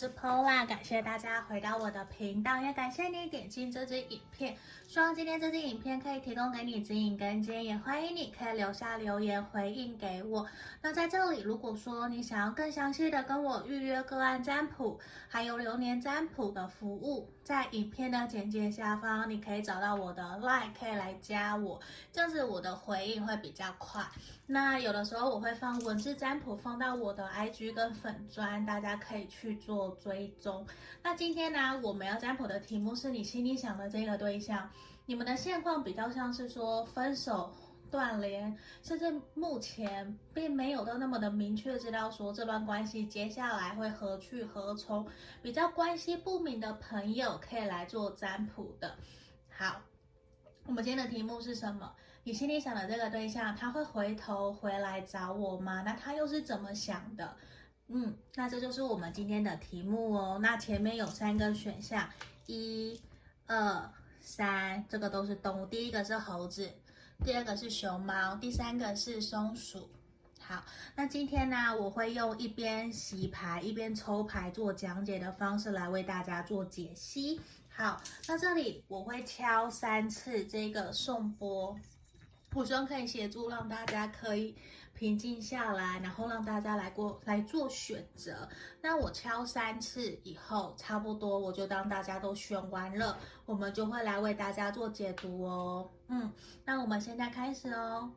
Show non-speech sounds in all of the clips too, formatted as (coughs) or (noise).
是 Paula，感谢大家回到我的频道，也感谢你点进这支影片。希望今天这支影片可以提供给你指引跟建议，也欢迎你可以留下留言回应给我。那在这里，如果说你想要更详细的跟我预约个案占卜，还有流年占卜的服务，在影片的简介下方，你可以找到我的 LINE，可以来加我，这样子我的回应会比较快。那有的时候我会放文字占卜放到我的 IG 跟粉专，大家可以去做追踪。那今天呢，我们要占卜的题目是你心里想的这个对象，你们的现况比较像是说分手、断联，甚至目前并没有到那么的明确知道说这段关系接下来会何去何从，比较关系不明的朋友可以来做占卜的。好，我们今天的题目是什么？你心里想的这个对象，他会回头回来找我吗？那他又是怎么想的？嗯，那这就是我们今天的题目哦。那前面有三个选项，一、二、三，这个都是动物。第一个是猴子，第二个是熊猫，第三个是松鼠。好，那今天呢，我会用一边洗牌一边抽牌做讲解的方式来为大家做解析。好，那这里我会敲三次这个送波。我希望可以协助，让大家可以平静下来，然后让大家来过来做选择。那我敲三次以后，差不多我就当大家都选完了，我们就会来为大家做解读哦。嗯，那我们现在开始哦。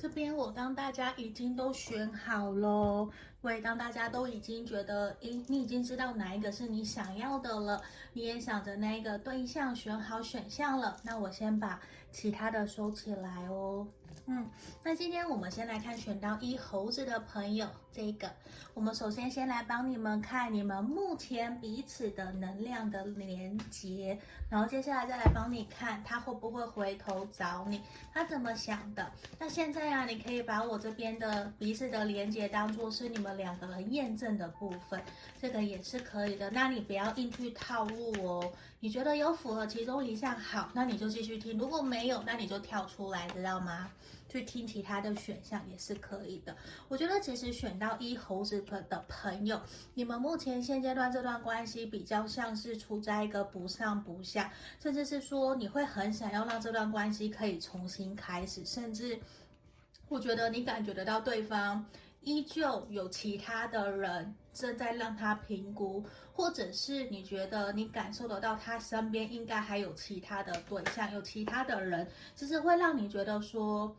这边我当大家已经都选好喽，我也当大家都已经觉得，诶，你已经知道哪一个是你想要的了，你也想着那一个对象选好选项了，那我先把其他的收起来哦。嗯，那今天我们先来看选到一猴子的朋友，这个我们首先先来帮你们看你们目前彼此的能量的连接，然后接下来再来帮你看他会不会回头找你，他怎么想的。那现在啊，你可以把我这边的彼此的连接当做是你们两个人验证的部分，这个也是可以的。那你不要硬去套路哦，你觉得有符合其中一项好，那你就继续听；如果没有，那你就跳出来，知道吗？去听其他的选项也是可以的。我觉得其实选到一猴子的朋友，你们目前现阶段这段关系比较像是处在一个不上不下，甚至是说你会很想要让这段关系可以重新开始，甚至我觉得你感觉得到对方依旧有其他的人正在让他评估，或者是你觉得你感受得到他身边应该还有其他的对象，有其他的人，其实会让你觉得说。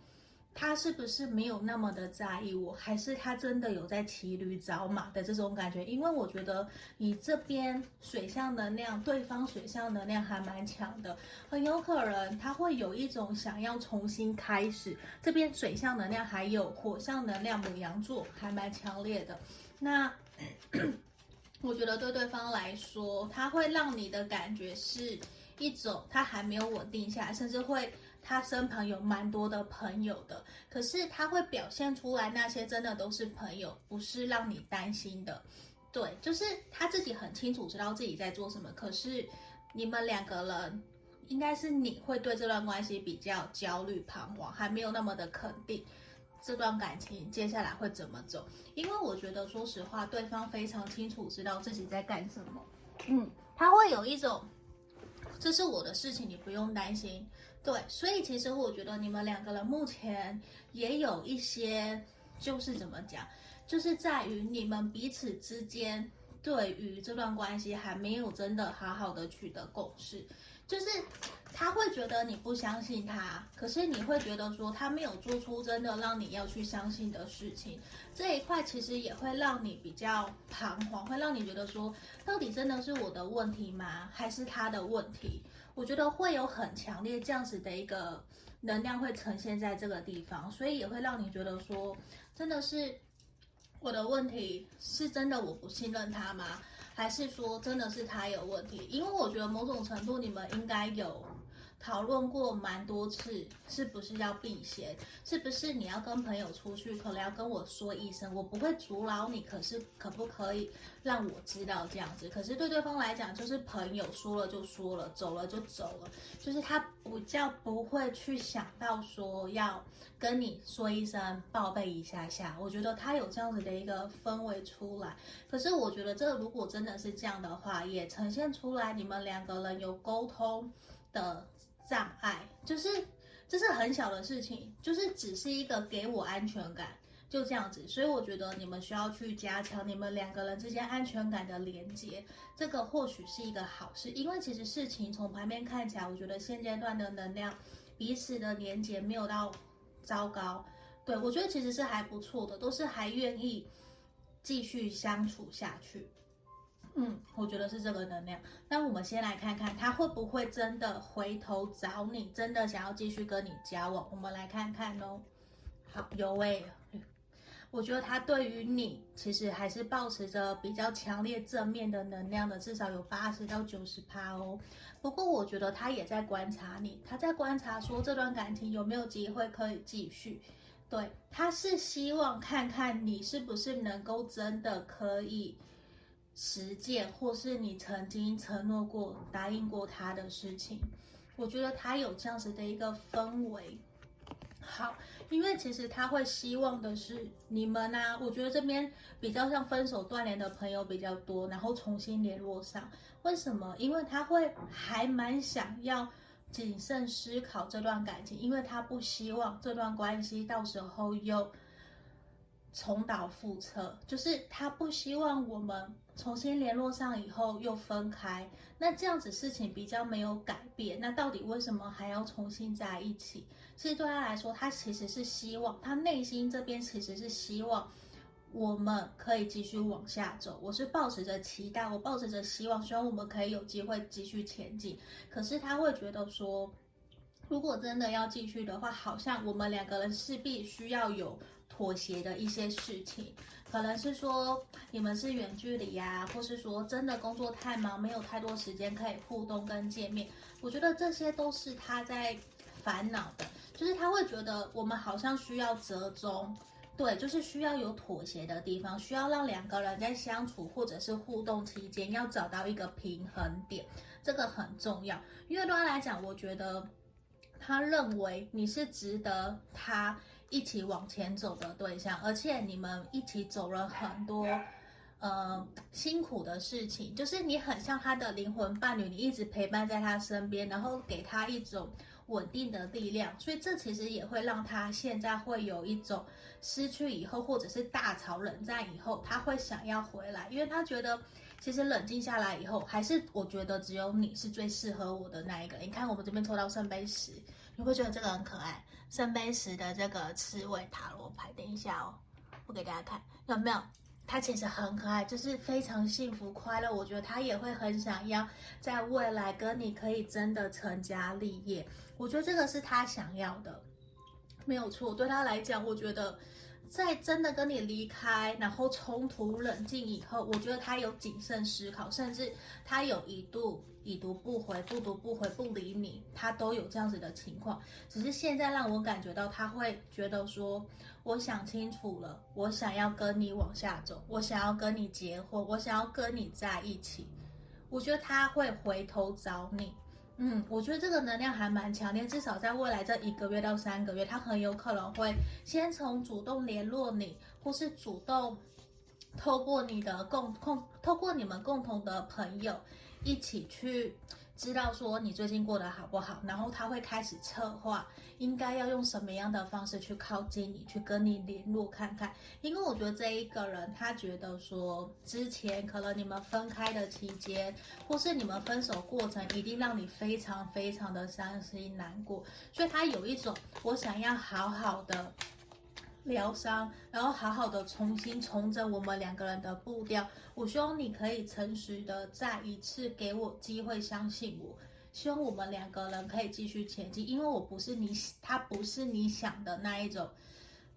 他是不是没有那么的在意我，还是他真的有在骑驴找马的这种感觉？因为我觉得你这边水象能量，对方水象能量还蛮强的，很有可能他会有一种想要重新开始。这边水象能量还有火象能量，牡羊座还蛮强烈的。那 (coughs) 我觉得对对方来说，他会让你的感觉是一种他还没有稳定下来，甚至会。他身旁有蛮多的朋友的，可是他会表现出来那些真的都是朋友，不是让你担心的。对，就是他自己很清楚知道自己在做什么。可是你们两个人，应该是你会对这段关系比较焦虑彷徨，还没有那么的肯定这段感情接下来会怎么走。因为我觉得，说实话，对方非常清楚知道自己在干什么。嗯，他会有一种，这是我的事情，你不用担心。对，所以其实我觉得你们两个人目前也有一些，就是怎么讲，就是在于你们彼此之间对于这段关系还没有真的好好的取得共识，就是他会觉得你不相信他，可是你会觉得说他没有做出真的让你要去相信的事情，这一块其实也会让你比较彷徨，会让你觉得说到底真的是我的问题吗？还是他的问题？我觉得会有很强烈这样子的一个能量会呈现在这个地方，所以也会让你觉得说，真的是我的问题是真的我不信任他吗？还是说真的是他有问题？因为我觉得某种程度你们应该有讨论过蛮多次，是不是要避嫌？是不是你要跟朋友出去，可能要跟我说一声，我不会阻挠你，可是可不可以让我知道这样子？可是对对方来讲，就是朋友说了就说了，走了就走了，就是他比较不会去想到说要跟你说一声报备一下下。我觉得他有这样子的一个氛围出来。可是我觉得这如果真的是这样的话，也呈现出来你们两个人有沟通的。障碍就是，这是很小的事情，就是只是一个给我安全感，就这样子。所以我觉得你们需要去加强你们两个人之间安全感的连接，这个或许是一个好事。因为其实事情从旁边看起来，我觉得现阶段的能量，彼此的连接没有到糟糕。对，我觉得其实是还不错的，都是还愿意继续相处下去。嗯，我觉得是这个能量。那我们先来看看他会不会真的回头找你，真的想要继续跟你交往。我们来看看哦。好，有诶，我觉得他对于你其实还是抱持着比较强烈正面的能量的，至少有八十到九十趴哦。不过我觉得他也在观察你，他在观察说这段感情有没有机会可以继续。对，他是希望看看你是不是能够真的可以。实践，或是你曾经承诺过、答应过他的事情，我觉得他有这样子的一个氛围。好，因为其实他会希望的是你们呢、我觉得这边比较像分手断联的朋友比较多，然后重新联络上。为什么？因为他会还蛮想要谨慎思考这段感情，因为他不希望这段关系到时候又。重蹈覆辙，就是他不希望我们重新联络上以后又分开，那这样子事情比较没有改变。那到底为什么还要重新在一起？其实对他来说，他其实是希望，他内心这边其实是希望我们可以继续往下走。我是抱持着期待，我抱持着希望，希望我们可以有机会继续前进。可是他会觉得说，如果真的要继续的话，好像我们两个人势必需要有。妥协的一些事情，可能是说你们是远距离呀，或是说真的工作太忙，没有太多时间可以互动跟见面。我觉得这些都是他在烦恼的，就是他会觉得我们好像需要折中，对，就是需要有妥协的地方，需要让两个人在相处或者是互动期间要找到一个平衡点，这个很重要。因为对他来讲，我觉得他认为你是值得他。一起往前走的对象，而且你们一起走了很多，呃，辛苦的事情，就是你很像他的灵魂伴侣，你一直陪伴在他身边，然后给他一种稳定的力量，所以这其实也会让他现在会有一种失去以后，或者是大吵冷战以后，他会想要回来，因为他觉得其实冷静下来以后，还是我觉得只有你是最适合我的那一个。你看我们这边抽到圣杯十，你会觉得这个很可爱。圣杯十的这个刺猬塔罗牌，等一下哦，我给大家看有没有？它其实很可爱，就是非常幸福快乐。我觉得他也会很想要在未来跟你可以真的成家立业。我觉得这个是他想要的，没有错。对他来讲，我觉得。在真的跟你离开，然后冲突冷静以后，我觉得他有谨慎思考，甚至他有一度已读不回、不读不回、不理你，他都有这样子的情况。只是现在让我感觉到他会觉得说，我想清楚了，我想要跟你往下走，我想要跟你结婚，我想要跟你在一起。我觉得他会回头找你。嗯，我觉得这个能量还蛮强烈，至少在未来这一个月到三个月，他很有可能会先从主动联络你，或是主动透过你的共共，透过你们共同的朋友一起去。知道说你最近过得好不好，然后他会开始策划，应该要用什么样的方式去靠近你，去跟你联络看看。因为我觉得这一个人，他觉得说之前可能你们分开的期间，或是你们分手过程，一定让你非常非常的伤心难过，所以他有一种我想要好好的。疗伤，然后好好的重新重整我们两个人的步调。我希望你可以诚实的再一次给我机会，相信我。希望我们两个人可以继续前进，因为我不是你，他不是你想的那一种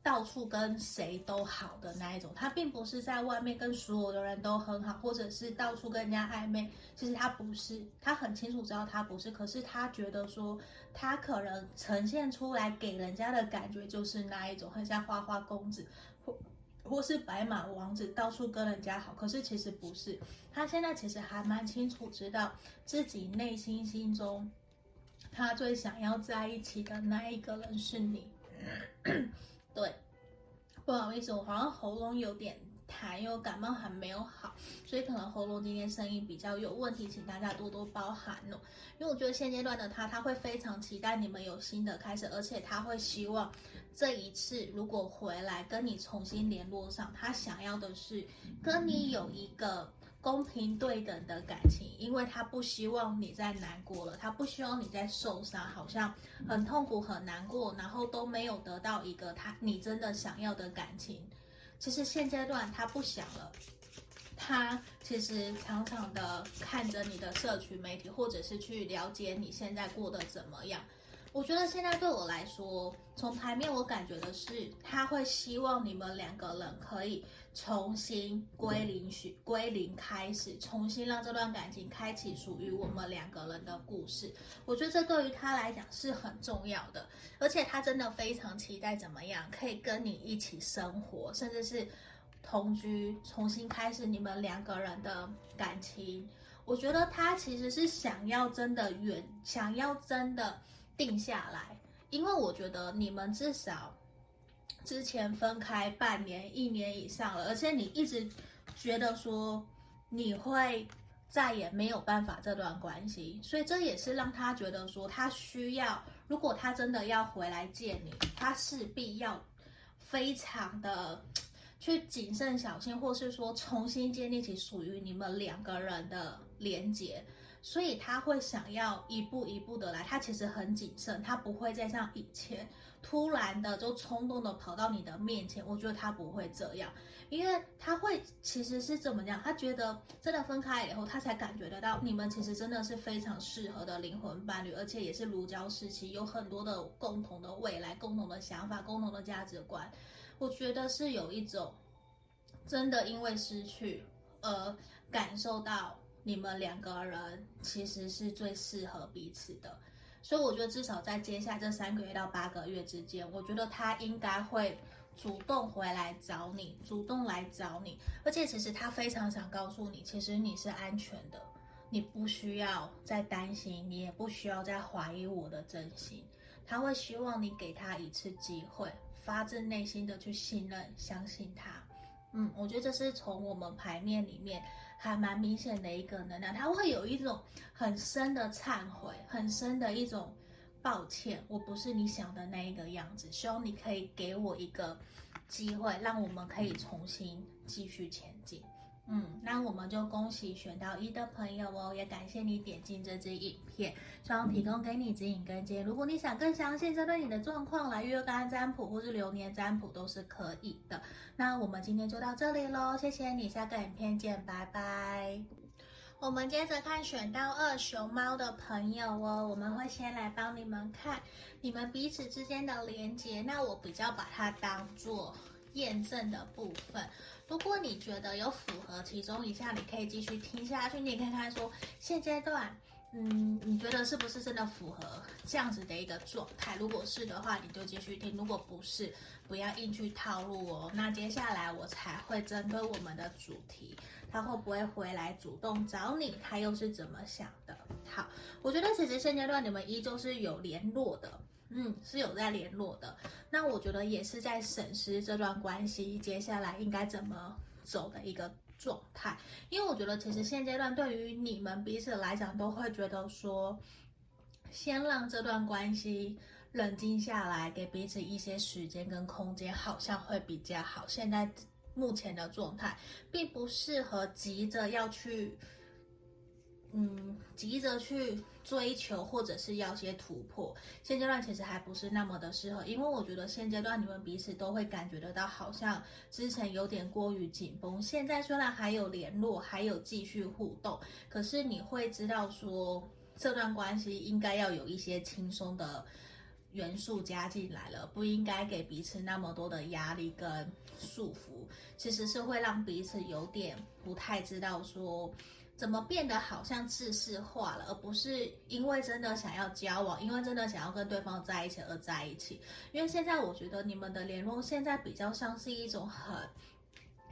到处跟谁都好的那一种，他并不是在外面跟所有的人都很好，或者是到处跟人家暧昧。其实他不是，他很清楚知道他不是。可是他觉得说，他可能呈现出来给人家的感觉就是那一种，很像花花公子，或或是白马王子，到处跟人家好。可是其实不是，他现在其实还蛮清楚知道自己内心心中，他最想要在一起的那一个人是你。(coughs) 对，不好意思，我好像喉咙有点痰，因为感冒还没有好，所以可能喉咙今天声音比较有问题，请大家多多包涵哦。因为我觉得现阶段的他，他会非常期待你们有新的开始，而且他会希望这一次如果回来跟你重新联络上，他想要的是跟你有一个。公平对等的感情，因为他不希望你再难过了，他不希望你再受伤，好像很痛苦很难过，然后都没有得到一个他你真的想要的感情。其实现阶段他不想了，他其实常常的看着你的社群媒体，或者是去了解你现在过得怎么样。我觉得现在对我来说，从牌面我感觉的是，他会希望你们两个人可以重新归零，归零开始，重新让这段感情开启属于我们两个人的故事。我觉得这对于他来讲是很重要的，而且他真的非常期待怎么样可以跟你一起生活，甚至是同居，重新开始你们两个人的感情。我觉得他其实是想要真的远，想要真的。定下来，因为我觉得你们至少之前分开半年、一年以上了，而且你一直觉得说你会再也没有办法这段关系，所以这也是让他觉得说他需要，如果他真的要回来见你，他势必要非常的去谨慎小心，或是说重新建立起属于你们两个人的连结。所以他会想要一步一步的来，他其实很谨慎，他不会再像以前突然的就冲动的跑到你的面前。我觉得他不会这样，因为他会其实是怎么样？他觉得真的分开以后，他才感觉得到你们其实真的是非常适合的灵魂伴侣，而且也是如胶似漆，有很多的共同的未来、共同的想法、共同的价值观。我觉得是有一种真的因为失去而感受到。你们两个人其实是最适合彼此的，所以我觉得至少在接下来这三个月到八个月之间，我觉得他应该会主动回来找你，主动来找你，而且其实他非常想告诉你，其实你是安全的，你不需要再担心，你也不需要再怀疑我的真心，他会希望你给他一次机会，发自内心的去信任、相信他。嗯，我觉得这是从我们牌面里面。还蛮明显的一个能量，他会有一种很深的忏悔，很深的一种抱歉，我不是你想的那一个样子，希望你可以给我一个机会，让我们可以重新继续前进。嗯，那我们就恭喜选到一的朋友哦，也感谢你点进这支影片，希望提供给你指引跟建议。如果你想更详细针对你的状况来预约个案占卜或是流年占卜都是可以的。那我们今天就到这里喽，谢谢你，下个影片见，拜拜。我们接着看选到二熊猫的朋友哦，我们会先来帮你们看你们彼此之间的连接，那我比较把它当做验证的部分。如果你觉得有符合其中一项，你可以继续听下去。你也看看说现阶段，嗯，你觉得是不是真的符合这样子的一个状态？如果是的话，你就继续听；如果不是，不要硬去套路哦。那接下来我才会针对我们的主题，他会不会回来主动找你？他又是怎么想的？好，我觉得其实现阶段你们依旧是有联络的。嗯，是有在联络的。那我觉得也是在审视这段关系接下来应该怎么走的一个状态。因为我觉得其实现阶段对于你们彼此来讲，都会觉得说，先让这段关系冷静下来，给彼此一些时间跟空间，好像会比较好。现在目前的状态，并不适合急着要去。嗯，急着去追求或者是要些突破，现阶段其实还不是那么的适合，因为我觉得现阶段你们彼此都会感觉得到，好像之前有点过于紧绷，现在虽然还有联络，还有继续互动，可是你会知道说这段关系应该要有一些轻松的元素加进来了，不应该给彼此那么多的压力跟束缚，其实是会让彼此有点不太知道说怎么变得好像制式化了，而不是因为真的想要交往，因为真的想要跟对方在一起而在一起。因为现在我觉得你们的联络现在比较像是一种很。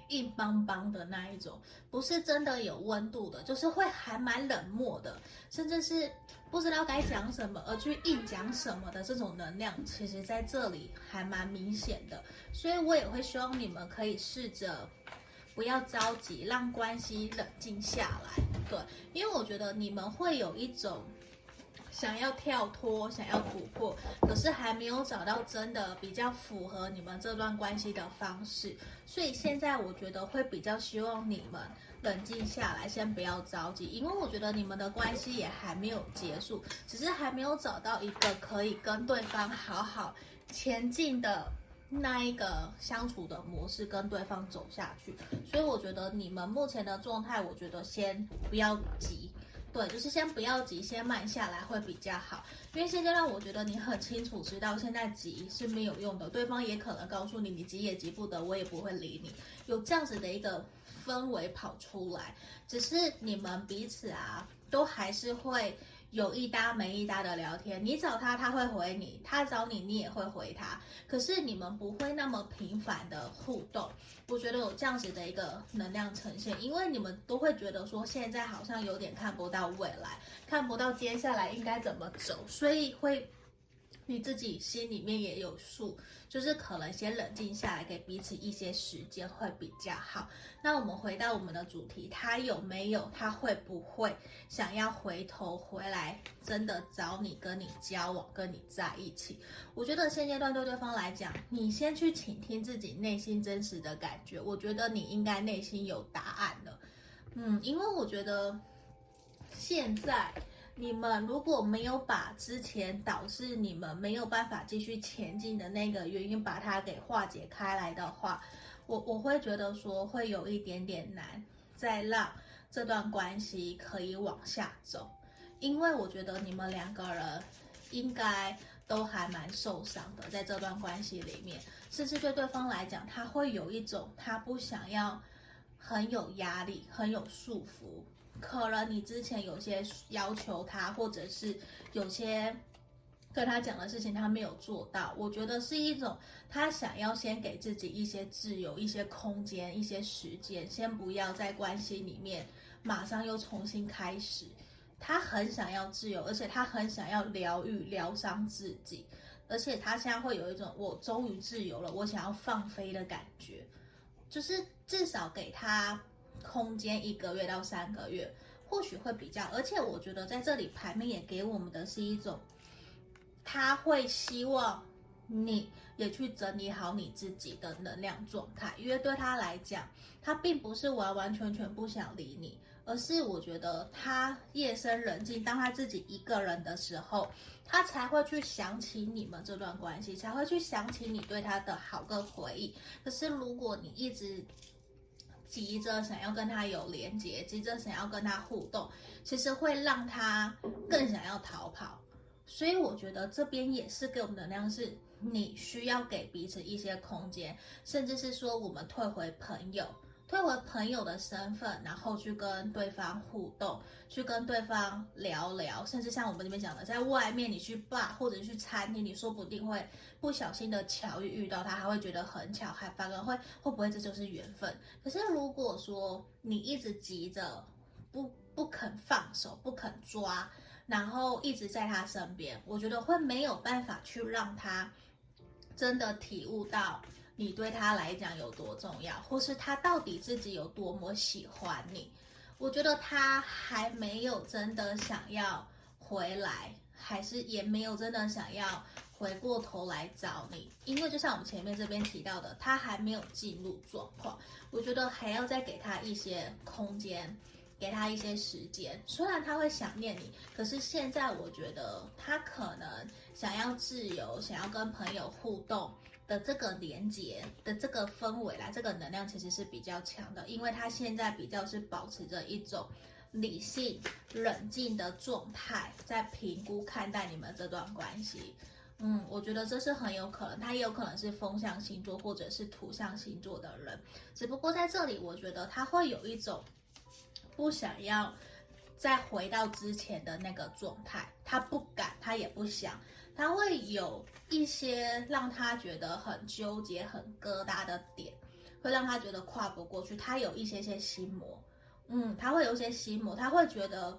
硬邦邦的那一种，不是真的有温度的，就是会还蛮冷漠的，甚至是不知道该讲什么而去硬讲什么的这种能量，其实在这里还蛮明显的。所以我也会希望你们可以试着不要着急，让关系冷静下来。对，因为我觉得你们会有一种。想要跳脱，想要突破，可是还没有找到真的比较符合你们这段关系的方式，所以现在我觉得会比较希望你们冷静下来，先不要着急，因为我觉得你们的关系也还没有结束，只是还没有找到一个可以跟对方好好前进的那一个相处的模式，跟对方走下去。所以我觉得你们目前的状态，我觉得先不要急。对，就是先不要急，先慢下来会比较好。因为现阶段我觉得你很清楚知道，现在急是没有用的，对方也可能告诉你，你急也急不得，我也不会理你，有这样子的一个氛围跑出来，只是你们彼此啊，都还是会。有一搭没一搭的聊天，你找他他会回你，他找你你也会回他，可是你们不会那么频繁的互动。我觉得有这样子的一个能量呈现，因为你们都会觉得说现在好像有点看不到未来，看不到接下来应该怎么走，所以会。你自己心里面也有数，就是可能先冷静下来，给彼此一些时间会比较好。那我们回到我们的主题，他有没有？他会不会想要回头回来，真的找你，跟你交往，跟你在一起？我觉得现阶段对对方来讲，你先去倾听自己内心真实的感觉，我觉得你应该内心有答案了。嗯，因为我觉得现在。你们如果没有把之前导致你们没有办法继续前进的那个原因把它给化解开来的话，我我会觉得说会有一点点难，再让这段关系可以往下走，因为我觉得你们两个人应该都还蛮受伤的，在这段关系里面，甚至对对方来讲，他会有一种他不想要很有压力、很有束缚。可能你之前有些要求他，或者是有些跟他讲的事情他没有做到，我觉得是一种他想要先给自己一些自由、一些空间、一些时间，先不要在关系里面马上又重新开始。他很想要自由，而且他很想要疗愈、疗伤自己，而且他现在会有一种我终于自由了，我想要放飞的感觉，就是至少给他。空间一个月到三个月，或许会比较，而且我觉得在这里牌面也给我们的是一种，他会希望你也去整理好你自己的能量状态，因为对他来讲，他并不是完完全全不想理你，而是我觉得他夜深人静，当他自己一个人的时候，他才会去想起你们这段关系，才会去想起你对他的好跟回忆。可是如果你一直急着想要跟他有连接，急着想要跟他互动，其实会让他更想要逃跑。所以我觉得这边也是给我们能量，是你需要给彼此一些空间，甚至是说我们退回朋友。退回朋友的身份，然后去跟对方互动，去跟对方聊聊，甚至像我们这边讲的，在外面你去 bar 或者去餐厅，你说不定会不小心的巧遇遇到他，还会觉得很巧，还反而会会不会这就是缘分？可是如果说你一直急着不不肯放手，不肯抓，然后一直在他身边，我觉得会没有办法去让他真的体悟到。你对他来讲有多重要，或是他到底自己有多么喜欢你？我觉得他还没有真的想要回来，还是也没有真的想要回过头来找你。因为就像我们前面这边提到的，他还没有进入状况。我觉得还要再给他一些空间，给他一些时间。虽然他会想念你，可是现在我觉得他可能想要自由，想要跟朋友互动。的这个连接的这个氛围啦，这个能量其实是比较强的，因为他现在比较是保持着一种理性、冷静的状态，在评估看待你们这段关系。嗯，我觉得这是很有可能，他也有可能是风象星座或者是土象星座的人，只不过在这里，我觉得他会有一种不想要再回到之前的那个状态，他不敢，他也不想，他会有一些让他觉得很纠结、很疙瘩的点，会让他觉得跨不过去，他有一些些心魔，嗯，他会有一些心魔，他会觉得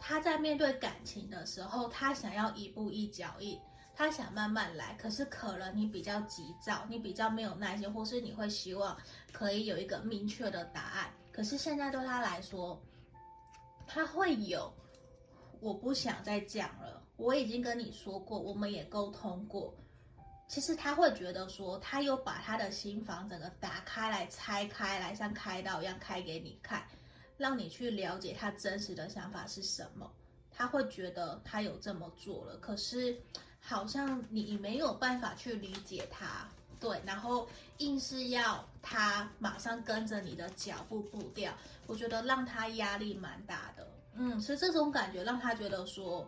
他在面对感情的时候，他想要一步一脚印。他想慢慢来，可是可能你比较急躁，你比较没有耐心，或是你会希望可以有一个明确的答案。可是现在对他来说，他会有，我不想再讲了。我已经跟你说过，我们也沟通过。其实他会觉得说，他有把他的心房整个打开来、拆开来，像开刀一样开给你看，让你去了解他真实的想法是什么。他会觉得他有这么做了，可是。好像你没有办法去理解他，对，然后硬是要他马上跟着你的脚步步调，我觉得让他压力蛮大的。嗯，所以这种感觉让他觉得说，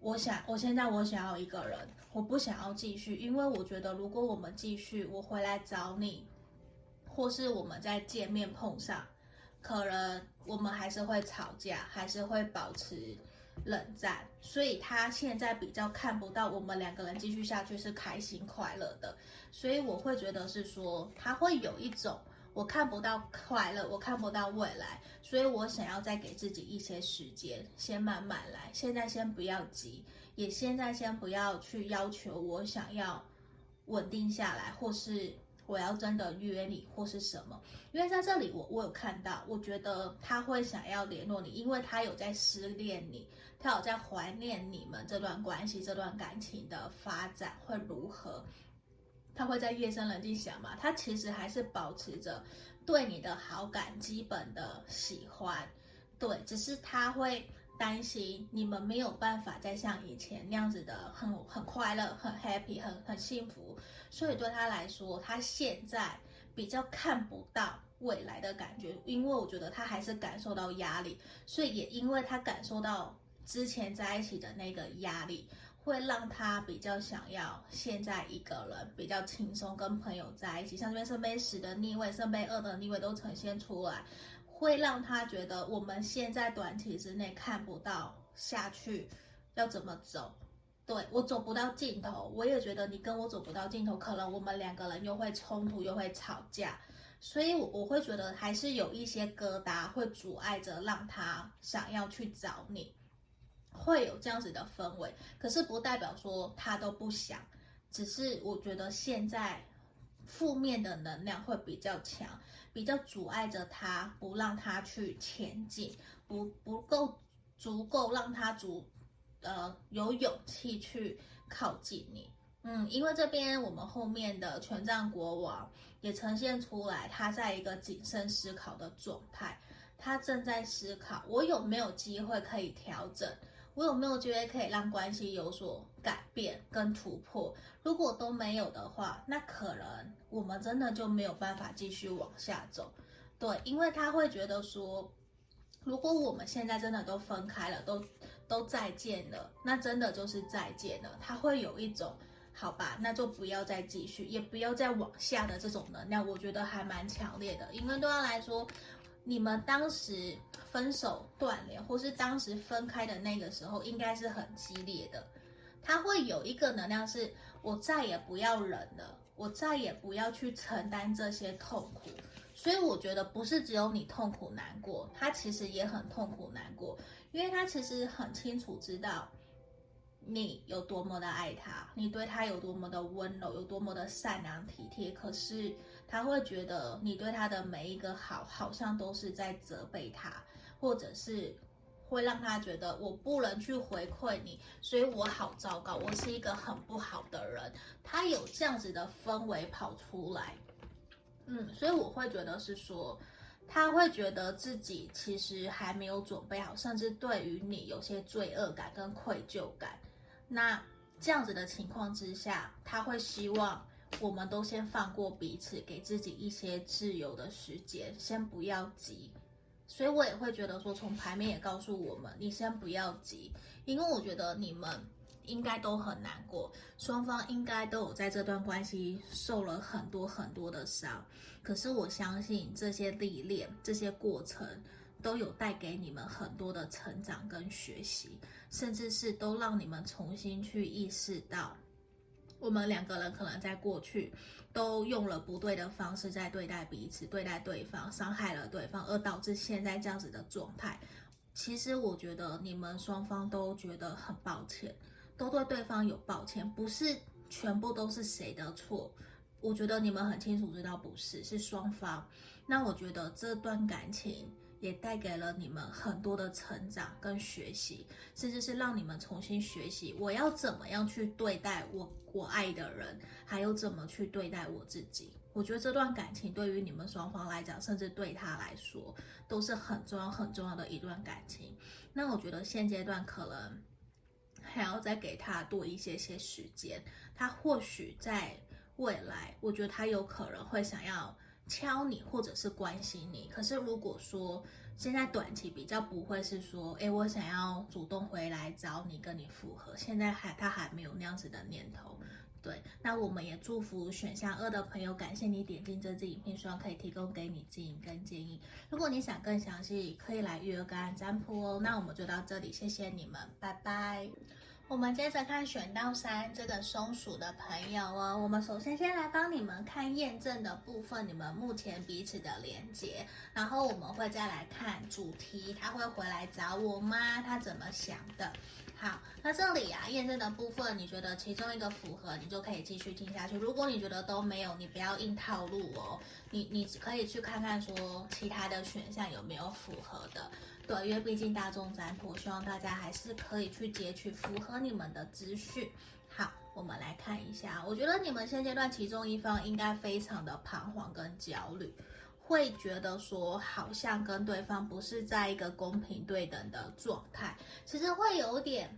我想，我现在我想要一个人，我不想要继续，因为我觉得如果我们继续，我回来找你，或是我们再见面碰上，可能我们还是会吵架，还是会保持。冷战，所以他现在比较看不到我们两个人继续下去是开心快乐的，所以我会觉得是说他会有一种我看不到快乐，我看不到未来，所以我想要再给自己一些时间，先慢慢来，现在先不要急，也现在先不要去要求我想要稳定下来，或是。我要真的约你或是什么？因为在这里我我有看到，我觉得他会想要联络你，因为他有在思念你，他有在怀念你们这段关系、这段感情的发展会如何。他会在夜深人静想嘛？他其实还是保持着对你的好感、基本的喜欢，对，只是他会。担心你们没有办法再像以前那样子的很很快乐、很 happy、很很幸福，所以对他来说，他现在比较看不到未来的感觉，因为我觉得他还是感受到压力，所以也因为他感受到之前在一起的那个压力，会让他比较想要现在一个人比较轻松跟朋友在一起，像这边圣杯十的逆位、圣杯二的逆位都呈现出来。会让他觉得我们现在短期之内看不到下去要怎么走，对，我走不到尽头，我也觉得你跟我走不到尽头，可能我们两个人又会冲突又会吵架，所以我我会觉得还是有一些疙瘩会阻碍着让他想要去找你，会有这样子的氛围，可是不代表说他都不想，只是我觉得现在负面的能量会比较强。比较阻碍着他，不让他去前进，不不够足够让他足，呃，有勇气去靠近你。嗯，因为这边我们后面的权杖国王也呈现出来，他在一个谨慎思考的状态，他正在思考，我有没有机会可以调整。我有没有机会可以让关系有所改变跟突破？如果都没有的话，那可能我们真的就没有办法继续往下走。对，因为他会觉得说，如果我们现在真的都分开了，都都再见了，那真的就是再见了。他会有一种，好吧，那就不要再继续，也不要再往下的这种能量，我觉得还蛮强烈的。因为对他来说，你们当时分手断联，或是当时分开的那个时候，应该是很激烈的。他会有一个能量是，我再也不要忍了，我再也不要去承担这些痛苦。所以我觉得不是只有你痛苦难过，他其实也很痛苦难过，因为他其实很清楚知道你有多么的爱他，你对他有多么的温柔，有多么的善良体贴，可是。他会觉得你对他的每一个好，好像都是在责备他，或者是会让他觉得我不能去回馈你，所以我好糟糕，我是一个很不好的人。他有这样子的氛围跑出来，嗯，所以我会觉得是说，他会觉得自己其实还没有准备好，甚至对于你有些罪恶感跟愧疚感。那这样子的情况之下，他会希望。我们都先放过彼此，给自己一些自由的时间，先不要急。所以我也会觉得说，从牌面也告诉我们，你先不要急，因为我觉得你们应该都很难过，双方应该都有在这段关系受了很多很多的伤。可是我相信这些历练、这些过程，都有带给你们很多的成长跟学习，甚至是都让你们重新去意识到，我们两个人可能在过去都用了不对的方式在对待彼此、对待对方，伤害了对方，而导致现在这样子的状态。其实我觉得你们双方都觉得很抱歉。都对对方有抱歉，不是全部都是谁的错。我觉得你们很清楚知道不是，是双方。那我觉得这段感情也带给了你们很多的成长跟学习，甚至是让你们重新学习我要怎么样去对待我我爱的人，还有怎么去对待我自己。我觉得这段感情对于你们双方来讲，甚至对他来说，都是很重要很重要的一段感情。那我觉得现阶段可能。还要再给他多一些些时间，他或许在未来，我觉得他有可能会想要敲你，或者是关心你。可是如果说现在短期比较不会是说，诶，我想要主动回来找你，跟你复合，现在还他还没有那样子的念头。对，那我们也祝福选项二的朋友，感谢你点进这支影片，希望可以提供给你指引跟建议。如果你想更详细，可以来预约个案占卜哦。那我们就到这里，谢谢你们，拜拜。我们接着看选到三这个松鼠的朋友哦，我们首先先来帮你们看验证的部分，你们目前彼此的连接，然后我们会再来看主题，他会回来找我吗？他怎么想的？好，那这里啊验证的部分，你觉得其中一个符合，你就可以继续听下去。如果你觉得都没有，你不要硬套路哦，你你可以去看看说其他的选项有没有符合的。对，因为毕竟大众占卜，希望大家还是可以去截取符合你们的资讯。好，我们来看一下，我觉得你们现阶段其中一方应该非常的彷徨跟焦虑，会觉得说好像跟对方不是在一个公平对等的状态，其实会有点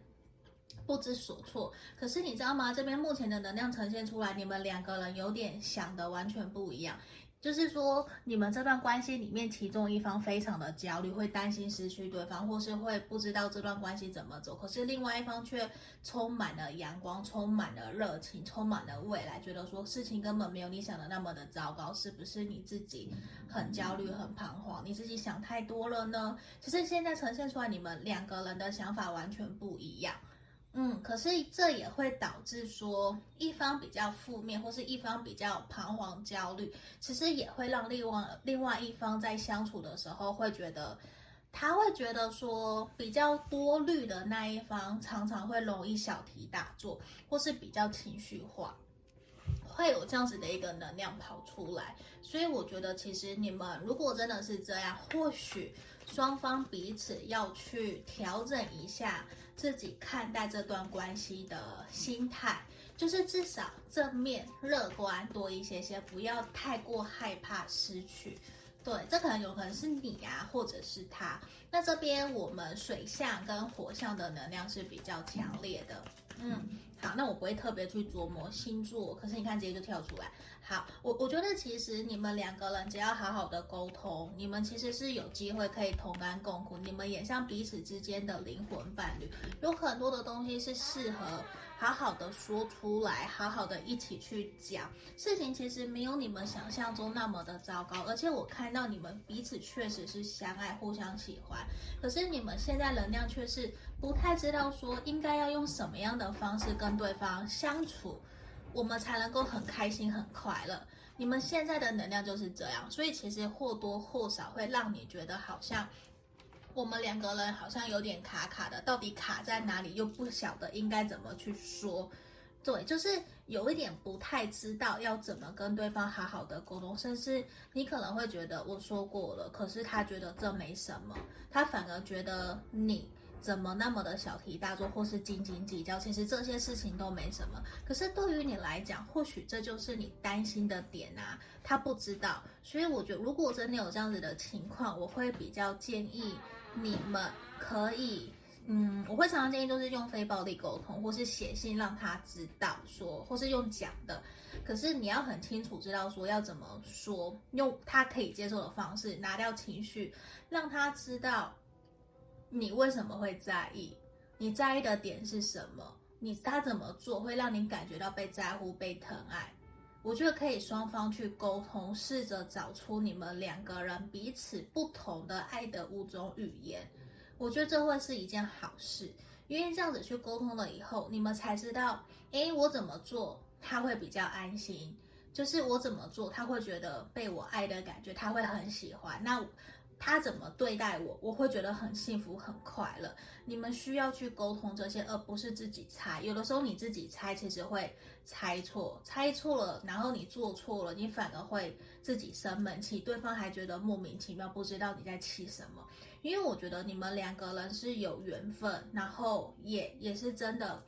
不知所措。可是你知道吗？这边目前的能量呈现出来，你们两个人有点想的完全不一样。就是说，你们这段关系里面，其中一方非常的焦虑，会担心失去对方，或是会不知道这段关系怎么走。可是另外一方却充满了阳光，充满了热情，充满了未来，觉得说事情根本没有你想的那么的糟糕，是不是你自己很焦虑、很彷徨？你自己想太多了呢？其实现在呈现出来，你们两个人的想法完全不一样。嗯，可是这也会导致说一方比较负面，或是一方比较彷徨焦虑，其实也会让另外另外一方在相处的时候会觉得，他会觉得说比较多虑的那一方常常会容易小题大做，或是比较情绪化，会有这样子的一个能量跑出来。所以我觉得其实你们如果真的是这样，或许双方彼此要去调整一下。自己看待这段关系的心态，就是至少正面、乐观多一些些，不要太过害怕失去。对，这可能有可能是你啊，或者是他。那这边我们水象跟火象的能量是比较强烈的。嗯，好，那我不会特别去琢磨星座，可是你看直接就跳出来。好，我我觉得其实你们两个人只要好好的沟通，你们其实是有机会可以同甘共苦，你们也像彼此之间的灵魂伴侣，有很多的东西是适合好好的说出来，好好的一起去讲。事情其实没有你们想象中那么的糟糕，而且我看到你们彼此确实是相爱、互相喜欢，可是你们现在能量却是不太知道说应该要用什么样的方式跟对方相处。我们才能够很开心、很快乐。你们现在的能量就是这样，所以其实或多或少会让你觉得好像我们两个人好像有点卡卡的，到底卡在哪里，又不晓得应该怎么去说。对，就是有一点不太知道要怎么跟对方好好的沟通，甚至你可能会觉得我说过了，可是他觉得这没什么，他反而觉得你。怎么那么的小题大做，或是斤斤计较？其实这些事情都没什么。可是对于你来讲，或许这就是你担心的点啊。他不知道，所以我觉得，如果真的有这样子的情况，我会比较建议你们可以，嗯，我会常常建议就是用非暴力沟通，或是写信让他知道说，或是用讲的。可是你要很清楚知道说要怎么说，用他可以接受的方式，拿掉情绪，让他知道。你为什么会在意？你在意的点是什么？你他怎么做会让你感觉到被在乎、被疼爱？我觉得可以双方去沟通，试着找出你们两个人彼此不同的爱的五种语言。我觉得这会是一件好事，因为这样子去沟通了以后，你们才知道，诶，我怎么做他会比较安心，就是我怎么做他会觉得被我爱的感觉，他会很喜欢。那。他怎么对待我，我会觉得很幸福、很快乐。你们需要去沟通这些，而不是自己猜。有的时候你自己猜，其实会猜错，猜错了，然后你做错了，你反而会自己生闷气，对方还觉得莫名其妙，不知道你在气什么。因为我觉得你们两个人是有缘分，然后也也是真的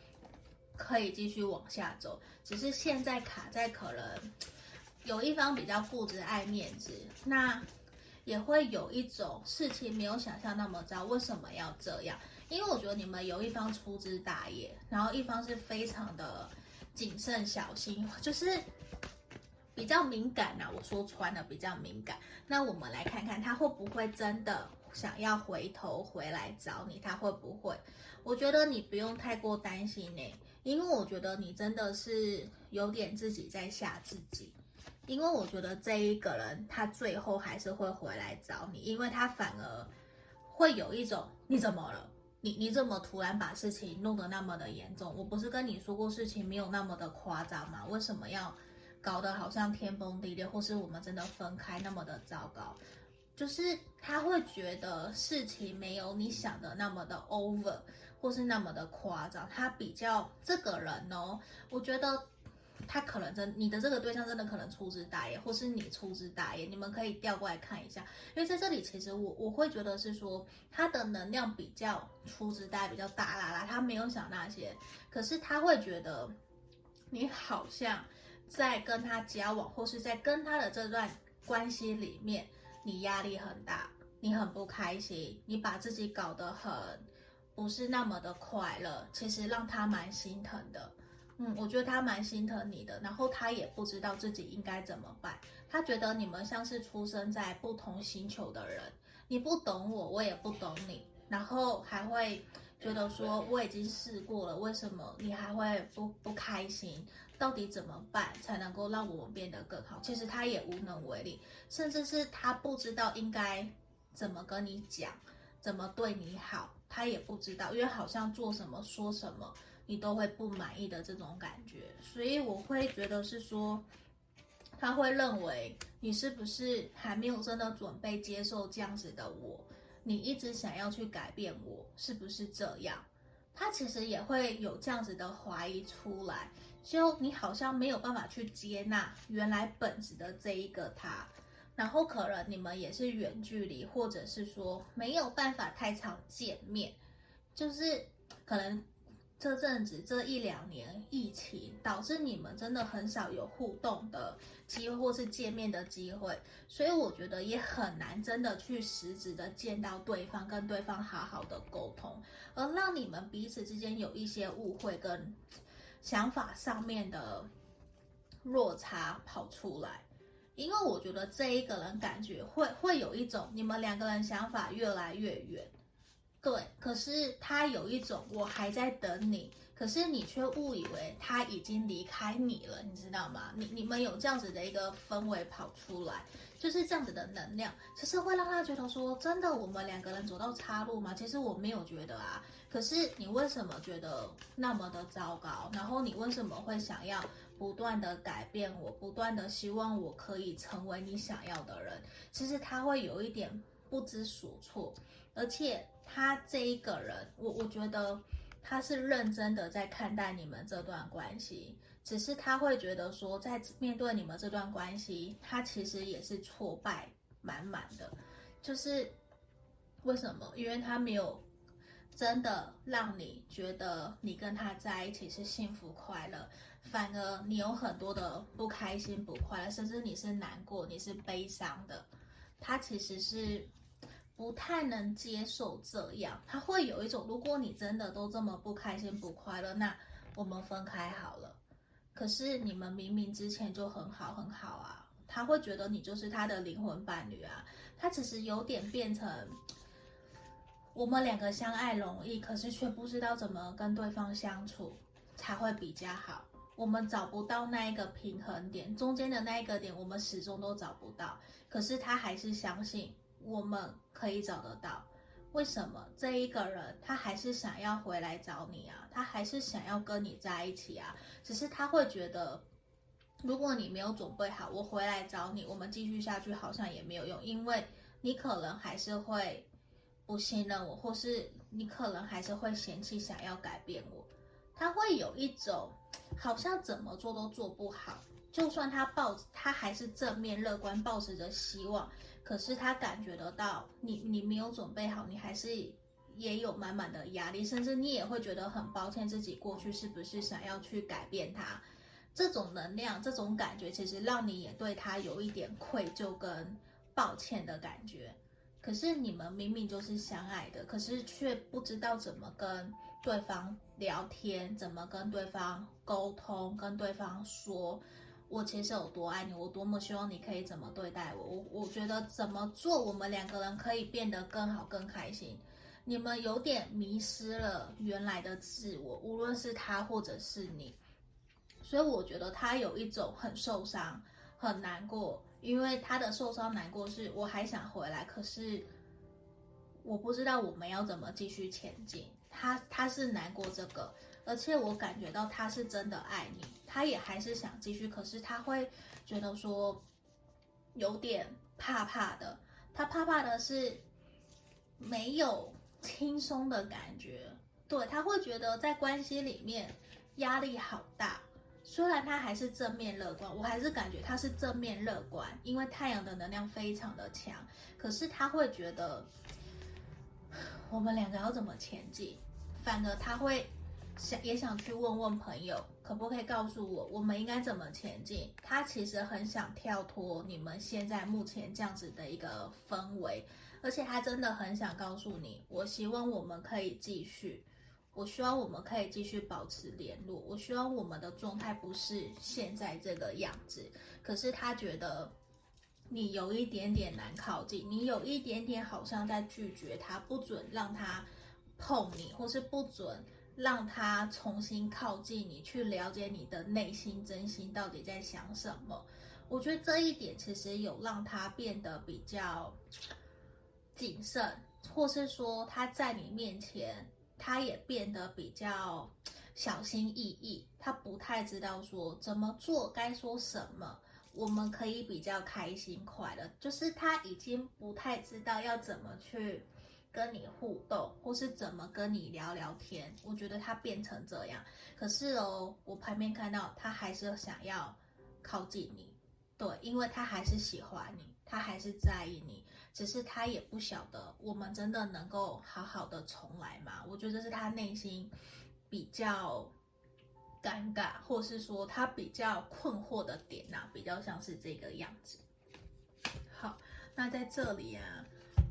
可以继续往下走，只是现在卡在可能有一方比较固执、爱面子，那。也会有一种事情没有想象那么糟，为什么要这样？因为我觉得你们有一方粗枝大叶，然后一方是非常的谨慎小心，就是比较敏感呐、我说穿了比较敏感。那我们来看看他会不会真的想要回头回来找你？他会不会？我觉得你不用太过担心呢，因为我觉得你真的是有点自己在吓自己。因为我觉得这一个人他最后还是会回来找你，因为他反而会有一种你怎么了？你你怎么突然把事情弄得那么的严重？我不是跟你说过事情没有那么的夸张吗？为什么要搞得好像天崩地裂，或是我们真的分开那么的糟糕？就是他会觉得事情没有你想的那么的 over，或是那么的夸张。他比较这个人哦，我觉得。他可能真，你的这个对象真的可能粗枝大叶，或是你粗枝大叶，你们可以调过来看一下。因为在这里，其实我我会觉得是说，他的能量比较粗枝大叶，比较大啦啦，他没有想那些，可是他会觉得你好像在跟他交往，或是在跟他的这段关系里面，你压力很大，你很不开心，你把自己搞得很不是那么的快乐，其实让他蛮心疼的。嗯，我觉得他蛮心疼你的，然后他也不知道自己应该怎么办。他觉得你们像是出生在不同星球的人，你不懂我，我也不懂你，然后还会觉得说我已经试过了，为什么你还会不不开心？到底怎么办才能够让我们变得更好？其实他也无能为力，甚至是他不知道应该怎么跟你讲，怎么对你好，他也不知道，因为好像做什么说什么。你都会不满意的这种感觉，所以我会觉得是说，他会认为你是不是还没有真的准备接受这样子的我？你一直想要去改变我，是不是这样？他其实也会有这样子的怀疑出来，就你好像没有办法去接纳原来本质的这一个他，然后可能你们也是远距离，或者是说没有办法太常见面，就是可能。这阵子这一两年疫情导致你们真的很少有互动的机会，或是见面的机会，所以我觉得也很难真的去实质的见到对方，跟对方好好的沟通，而让你们彼此之间有一些误会跟想法上面的落差跑出来，因为我觉得这一个人感觉会会有一种你们两个人想法越来越远。对，可是他有一种我还在等你，可是你却误以为他已经离开你了，你知道吗？你你们有这样子的一个氛围跑出来，就是这样子的能量，其实会让他觉得说，真的我们两个人走到岔路吗？其实我没有觉得啊，可是你为什么觉得那么的糟糕？然后你为什么会想要不断的改变我，不断的希望我可以成为你想要的人？其实他会有一点不知所措，而且。他这一个人，我我觉得他是认真的在看待你们这段关系，只是他会觉得说，在面对你们这段关系，他其实也是挫败满满的。就是为什么？因为他没有真的让你觉得你跟他在一起是幸福快乐，反而你有很多的不开心、不快乐，甚至你是难过、你是悲伤的。他其实是。不太能接受这样，他会有一种，如果你真的都这么不开心不快乐，那我们分开好了。可是你们明明之前就很好很好啊，他会觉得你就是他的灵魂伴侣啊。他其实有点变成我们两个相爱容易，可是却不知道怎么跟对方相处。才会比较好。我们找不到那一个平衡点，中间的那一个点，我们始终都找不到。可是他还是相信我们可以找得到。为什么这一个人他还是想要回来找你啊？他还是想要跟你在一起啊？只是他会觉得，如果你没有准备好，我回来找你，我们继续下去好像也没有用，因为你可能还是会不信任我，或是你可能还是会嫌弃，想要改变我。他会有一种好像怎么做都做不好，就算他抱，他还是正面乐观，抱持着希望。可是他感觉得到你，你没有准备好，你还是也有满满的压力，甚至你也会觉得很抱歉，自己过去是不是想要去改变他？这种能量，这种感觉，其实让你也对他有一点愧疚跟抱歉的感觉。可是你们明明就是相爱的，可是却不知道怎么跟对方聊天，怎么跟对方沟通，跟对方说。我其实有多爱你，我多么希望你可以怎么对待我。我我觉得怎么做，我们两个人可以变得更好、更开心。你们有点迷失了原来的自我，无论是他或者是你。所以我觉得他有一种很受伤、很难过，因为他的受伤、难过是我还想回来，可是我不知道我们要怎么继续前进。他他是难过这个。而且我感觉到他是真的爱你，他也还是想继续，可是他会觉得说有点怕怕的，他怕怕的是没有轻松的感觉，对，他会觉得在关系里面压力好大。虽然他还是正面乐观，我还是感觉他是正面乐观，因为太阳的能量非常的强，可是他会觉得我们两个要怎么前进，反而他会。想也想去问问朋友，可不可以告诉我，我们应该怎么前进？他其实很想跳脱你们现在目前这样子的一个氛围，而且他真的很想告诉你，我希望我们可以继续，我希望我们可以继续保持联络，我希望我们的状态不是现在这个样子。可是他觉得你有一点点难靠近，你有一点点好像在拒绝他，不准让他碰你，或是不准。让他重新靠近你，去了解你的内心真心到底在想什么。我觉得这一点其实有让他变得比较谨慎，或是说他在你面前，他也变得比较小心翼翼。他不太知道说怎么做，该说什么，我们可以比较开心快乐。就是他已经不太知道要怎么去。跟你互动，或是怎么跟你聊聊天，我觉得他变成这样。可是哦，我旁边看到他还是想要靠近你，对，因为他还是喜欢你，他还是在意你，只是他也不晓得我们真的能够好好的重来吗？我觉得是他内心比较尴尬，或是说他比较困惑的点呐、啊，比较像是这个样子。好，那在这里啊。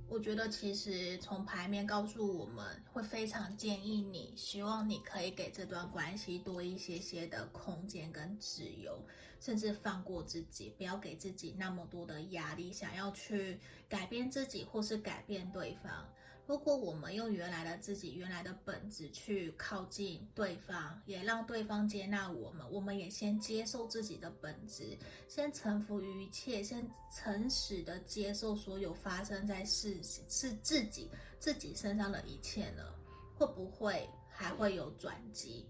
我觉得其实从牌面告诉我们会非常建议你，希望你可以给这段关系多一些些的空间跟自由，甚至放过自己，不要给自己那么多的压力，想要去改变自己或是改变对方。如果我们用原来的自己、原来的本质去靠近对方，也让对方接纳我们，我们也先接受自己的本质，先臣服于一切，先诚实的接受所有发生在世是自己自己身上的一切呢？会不会还会有转机？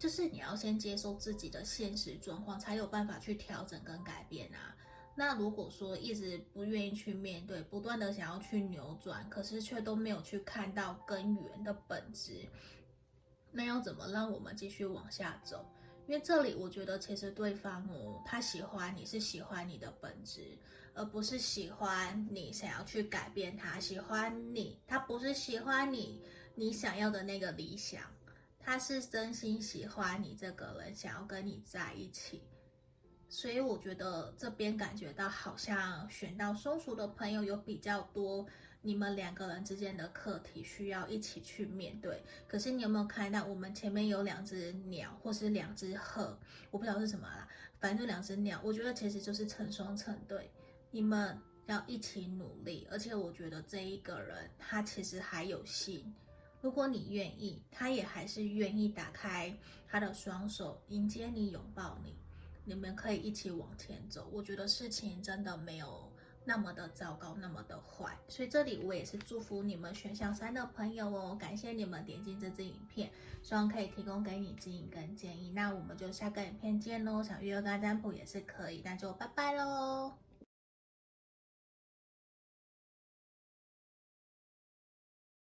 就是你要先接受自己的现实状况，才有办法去调整跟改变啊。那如果说一直不愿意去面对，不断的想要去扭转，可是却都没有去看到根源的本质，那要怎么让我们继续往下走？因为这里我觉得其实对方哦，他喜欢你是喜欢你的本质，而不是喜欢你想要去改变他。喜欢你，他不是喜欢你你想要的那个理想，他是真心喜欢你这个人，想要跟你在一起。所以我觉得这边感觉到好像选到松鼠的朋友有比较多，你们两个人之间的课题需要一起去面对。可是你有没有看到我们前面有两只鸟，或是两只鹤？我不知道是什么啦，反正就两只鸟。我觉得其实就是成双成对，你们要一起努力。而且我觉得这一个人他其实还有心。如果你愿意，他也还是愿意打开他的双手迎接你、拥抱你，你们可以一起往前走。我觉得事情真的没有那么的糟糕，那么的坏。所以这里我也是祝福你们选项三的朋友哦，感谢你们点进这支影片，希望可以提供给你指引跟建议。那我们就下个影片见喽，想预约干占卜也是可以，那就拜拜喽。